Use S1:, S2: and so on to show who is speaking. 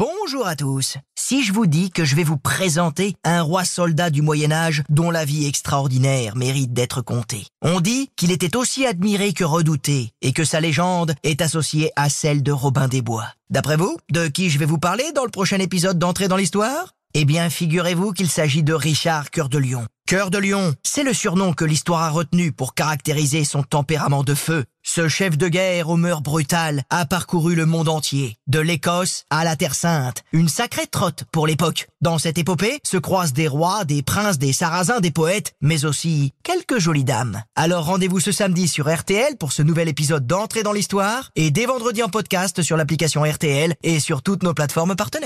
S1: Bonjour à tous. Si je vous dis que je vais vous présenter un roi soldat du Moyen Âge dont la vie extraordinaire mérite d'être contée. On dit qu'il était aussi admiré que redouté et que sa légende est associée à celle de Robin des Bois. D'après vous, de qui je vais vous parler dans le prochain épisode d'entrée dans l'histoire? Eh bien, figurez-vous qu'il s'agit de Richard Cœur de Lion. Cœur de Lion, c'est le surnom que l'histoire a retenu pour caractériser son tempérament de feu. Ce chef de guerre aux mœurs brutales a parcouru le monde entier, de l'Écosse à la Terre Sainte. Une sacrée trotte pour l'époque. Dans cette épopée se croisent des rois, des princes, des sarrasins, des poètes, mais aussi quelques jolies dames. Alors rendez-vous ce samedi sur RTL pour ce nouvel épisode d'entrée dans l'histoire et dès vendredi en podcast sur l'application RTL et sur toutes nos plateformes partenaires.